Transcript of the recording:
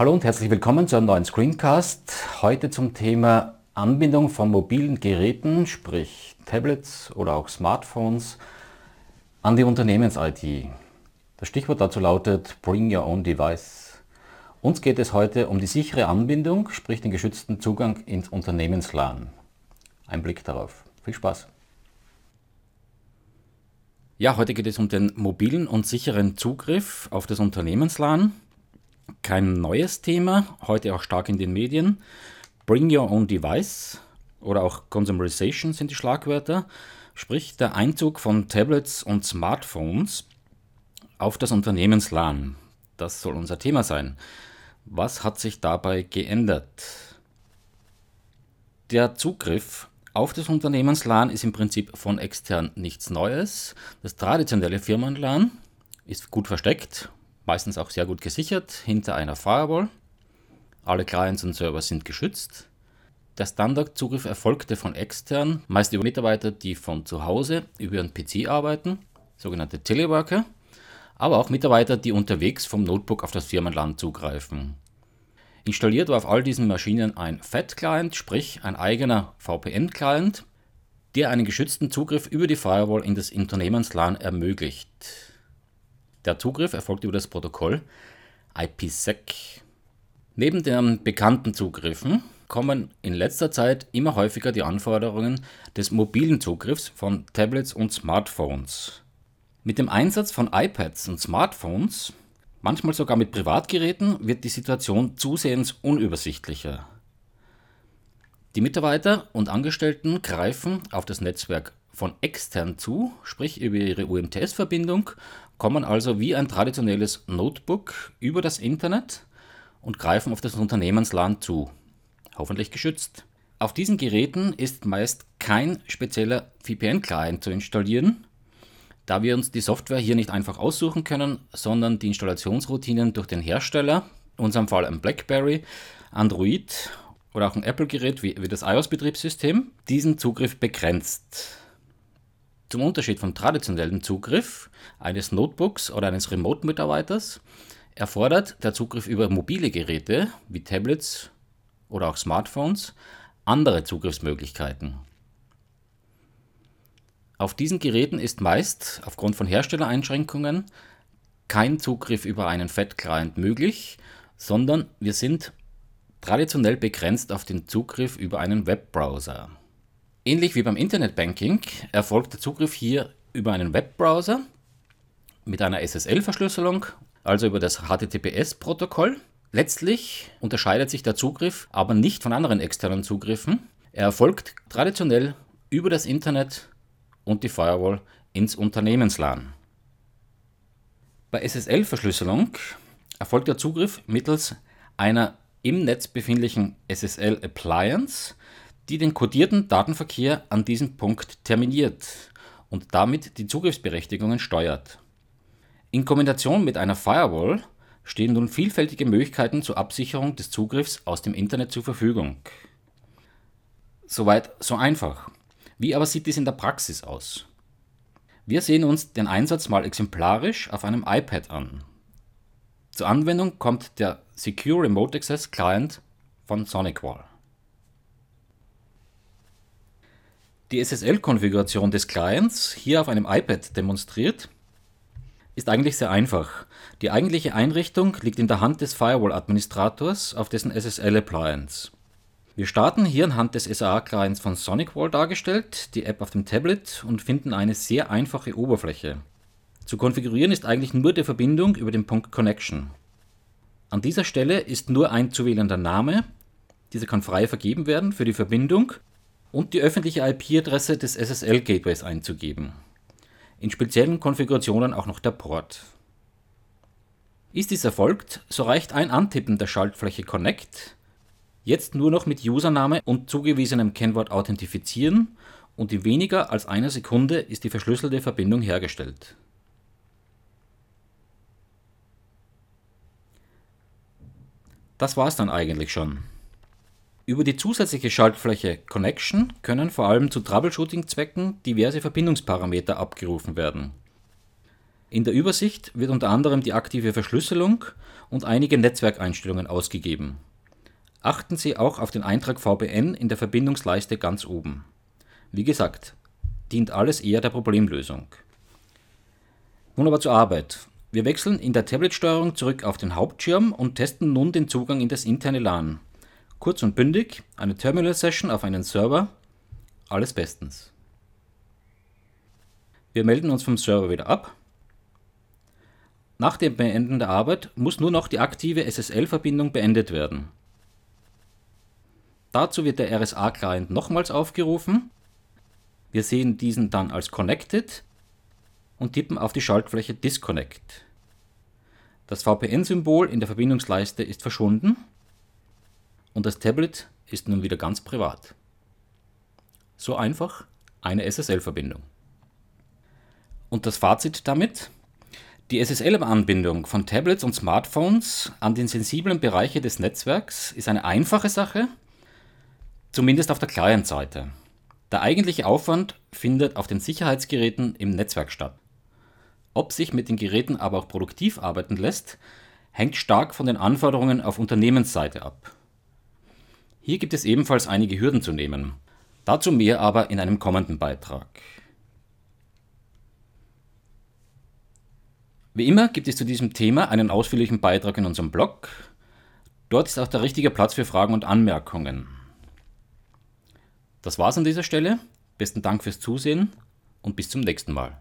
Hallo und herzlich willkommen zu einem neuen Screencast. Heute zum Thema Anbindung von mobilen Geräten, sprich Tablets oder auch Smartphones, an die Unternehmens-IT. Das Stichwort dazu lautet Bring Your Own Device. Uns geht es heute um die sichere Anbindung, sprich den geschützten Zugang ins Unternehmenslan. Ein Blick darauf. Viel Spaß! Ja, heute geht es um den mobilen und sicheren Zugriff auf das Unternehmenslan. Kein neues Thema, heute auch stark in den Medien. Bring Your Own Device oder auch Consumerization sind die Schlagwörter, sprich der Einzug von Tablets und Smartphones auf das Unternehmenslan. Das soll unser Thema sein. Was hat sich dabei geändert? Der Zugriff auf das Unternehmenslan ist im Prinzip von extern nichts Neues. Das traditionelle Firmenlan ist gut versteckt, meistens auch sehr gut gesichert hinter einer Firewall. Alle Clients und Server sind geschützt. Der Standardzugriff erfolgte von extern, meist über Mitarbeiter, die von zu Hause über ihren PC arbeiten, sogenannte Teleworker, aber auch Mitarbeiter, die unterwegs vom Notebook auf das Firmenland zugreifen. Installiert war auf all diesen Maschinen ein FAT-Client, sprich ein eigener VPN-Client, der einen geschützten Zugriff über die Firewall in das Unternehmenslan ermöglicht. Der Zugriff erfolgt über das Protokoll IPsec. Neben den bekannten Zugriffen kommen in letzter Zeit immer häufiger die Anforderungen des mobilen Zugriffs von Tablets und Smartphones. Mit dem Einsatz von iPads und Smartphones, manchmal sogar mit Privatgeräten, wird die Situation zusehends unübersichtlicher. Die Mitarbeiter und Angestellten greifen auf das Netzwerk von extern zu, sprich über ihre UMTS-Verbindung, kommen also wie ein traditionelles Notebook über das Internet und greifen auf das Unternehmensland zu. Hoffentlich geschützt. Auf diesen Geräten ist meist kein spezieller VPN-Client zu installieren, da wir uns die Software hier nicht einfach aussuchen können, sondern die Installationsroutinen durch den Hersteller, in unserem Fall ein BlackBerry, Android oder auch ein Apple-Gerät wie, wie das iOS-Betriebssystem, diesen Zugriff begrenzt. Zum Unterschied vom traditionellen Zugriff eines Notebooks oder eines Remote-Mitarbeiters erfordert der Zugriff über mobile Geräte wie Tablets oder auch Smartphones andere Zugriffsmöglichkeiten. Auf diesen Geräten ist meist aufgrund von Herstellereinschränkungen kein Zugriff über einen FAT-Client möglich, sondern wir sind traditionell begrenzt auf den Zugriff über einen Webbrowser. Ähnlich wie beim Internetbanking erfolgt der Zugriff hier über einen Webbrowser mit einer SSL-Verschlüsselung, also über das HTTPS-Protokoll. Letztlich unterscheidet sich der Zugriff aber nicht von anderen externen Zugriffen. Er erfolgt traditionell über das Internet und die Firewall ins Unternehmenslan. Bei SSL-Verschlüsselung erfolgt der Zugriff mittels einer im Netz befindlichen SSL-Appliance, die den kodierten Datenverkehr an diesem Punkt terminiert und damit die Zugriffsberechtigungen steuert. In Kombination mit einer Firewall stehen nun vielfältige Möglichkeiten zur Absicherung des Zugriffs aus dem Internet zur Verfügung. Soweit so einfach. Wie aber sieht dies in der Praxis aus? Wir sehen uns den Einsatz mal exemplarisch auf einem iPad an. Zur Anwendung kommt der Secure Remote Access Client von SonicWall. Die SSL-Konfiguration des Clients, hier auf einem iPad demonstriert, ist eigentlich sehr einfach. Die eigentliche Einrichtung liegt in der Hand des Firewall-Administrators auf dessen SSL-Appliance. Wir starten hier anhand des SAA-Clients von SonicWall dargestellt, die App auf dem Tablet und finden eine sehr einfache Oberfläche. Zu konfigurieren ist eigentlich nur die Verbindung über den Punkt Connection. An dieser Stelle ist nur ein zu wählender Name, dieser kann frei vergeben werden für die Verbindung und die öffentliche IP-Adresse des SSL-Gateways einzugeben. In speziellen Konfigurationen auch noch der Port. Ist dies erfolgt, so reicht ein Antippen der Schaltfläche Connect, jetzt nur noch mit Username und zugewiesenem Kennwort authentifizieren und in weniger als einer Sekunde ist die verschlüsselte Verbindung hergestellt. Das war's dann eigentlich schon. Über die zusätzliche Schaltfläche Connection können vor allem zu Troubleshooting-Zwecken diverse Verbindungsparameter abgerufen werden. In der Übersicht wird unter anderem die aktive Verschlüsselung und einige Netzwerkeinstellungen ausgegeben. Achten Sie auch auf den Eintrag VPN in der Verbindungsleiste ganz oben. Wie gesagt, dient alles eher der Problemlösung. Nun aber zur Arbeit. Wir wechseln in der Tablet-Steuerung zurück auf den Hauptschirm und testen nun den Zugang in das interne LAN. Kurz und bündig, eine Terminal-Session auf einen Server, alles bestens. Wir melden uns vom Server wieder ab nach dem Beenden der Arbeit muss nur noch die aktive SSL-Verbindung beendet werden. Dazu wird der RSA-Client nochmals aufgerufen. Wir sehen diesen dann als Connected und tippen auf die Schaltfläche Disconnect. Das VPN-Symbol in der Verbindungsleiste ist verschwunden und das Tablet ist nun wieder ganz privat. So einfach eine SSL-Verbindung. Und das Fazit damit? Die SSL-Anbindung von Tablets und Smartphones an den sensiblen Bereiche des Netzwerks ist eine einfache Sache, zumindest auf der Client-Seite. Der eigentliche Aufwand findet auf den Sicherheitsgeräten im Netzwerk statt. Ob sich mit den Geräten aber auch produktiv arbeiten lässt, hängt stark von den Anforderungen auf Unternehmensseite ab. Hier gibt es ebenfalls einige Hürden zu nehmen. Dazu mehr aber in einem kommenden Beitrag. Wie immer gibt es zu diesem Thema einen ausführlichen Beitrag in unserem Blog. Dort ist auch der richtige Platz für Fragen und Anmerkungen. Das war's an dieser Stelle. Besten Dank fürs Zusehen und bis zum nächsten Mal.